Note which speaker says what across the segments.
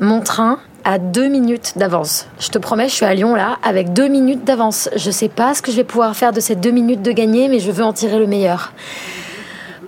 Speaker 1: Mon train a deux minutes d'avance. Je te promets, je suis à Lyon là, avec deux minutes d'avance. Je sais pas ce que je vais pouvoir faire de ces deux minutes de gagner, mais je veux en tirer le meilleur.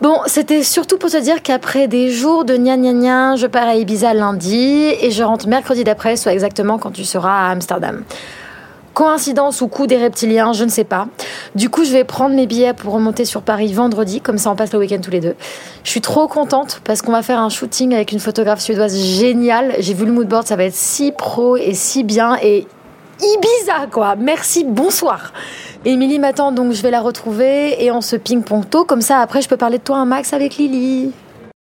Speaker 1: Bon, c'était surtout pour te dire qu'après des jours de gna gna gna, je pars à Ibiza lundi et je rentre mercredi d'après, soit exactement quand tu seras à Amsterdam. Coïncidence ou coup des reptiliens, je ne sais pas. Du coup, je vais prendre mes billets pour remonter sur Paris vendredi, comme ça on passe le week-end tous les deux. Je suis trop contente parce qu'on va faire un shooting avec une photographe suédoise géniale. J'ai vu le moodboard, ça va être si pro et si bien et Ibiza quoi. Merci, bonsoir. Émilie m'attend donc je vais la retrouver et on se ping-pong tôt comme ça après je peux parler de toi un max avec Lily.